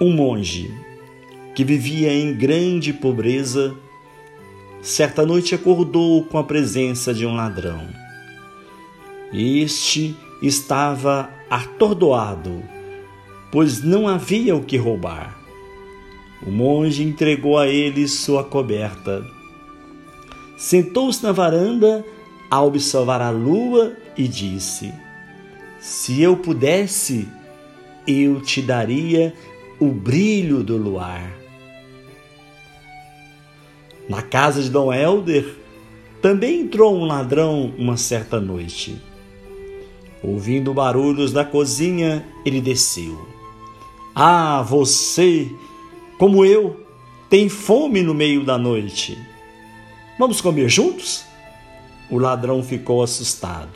Um monge que vivia em grande pobreza, certa noite acordou com a presença de um ladrão. Este estava atordoado, pois não havia o que roubar. O monge entregou a ele sua coberta. Sentou-se na varanda a observar a lua e disse: Se eu pudesse, eu te daria o brilho do luar. Na casa de Dom Helder também entrou um ladrão uma certa noite. Ouvindo barulhos da cozinha, ele desceu. Ah, você, como eu, tem fome no meio da noite. Vamos comer juntos? O ladrão ficou assustado.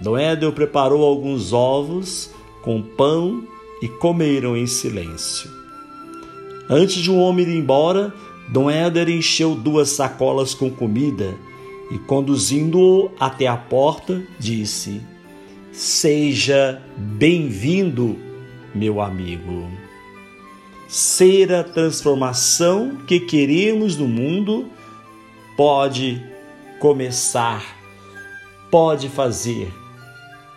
Dom Edel preparou alguns ovos com pão e comeram em silêncio. Antes de o um homem ir embora, Dom Éder encheu duas sacolas com comida e, conduzindo-o até a porta, disse: Seja bem-vindo, meu amigo. Ser a transformação que queremos no mundo pode começar, pode fazer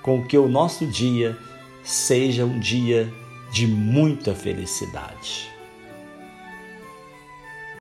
com que o nosso dia seja um dia de muita felicidade.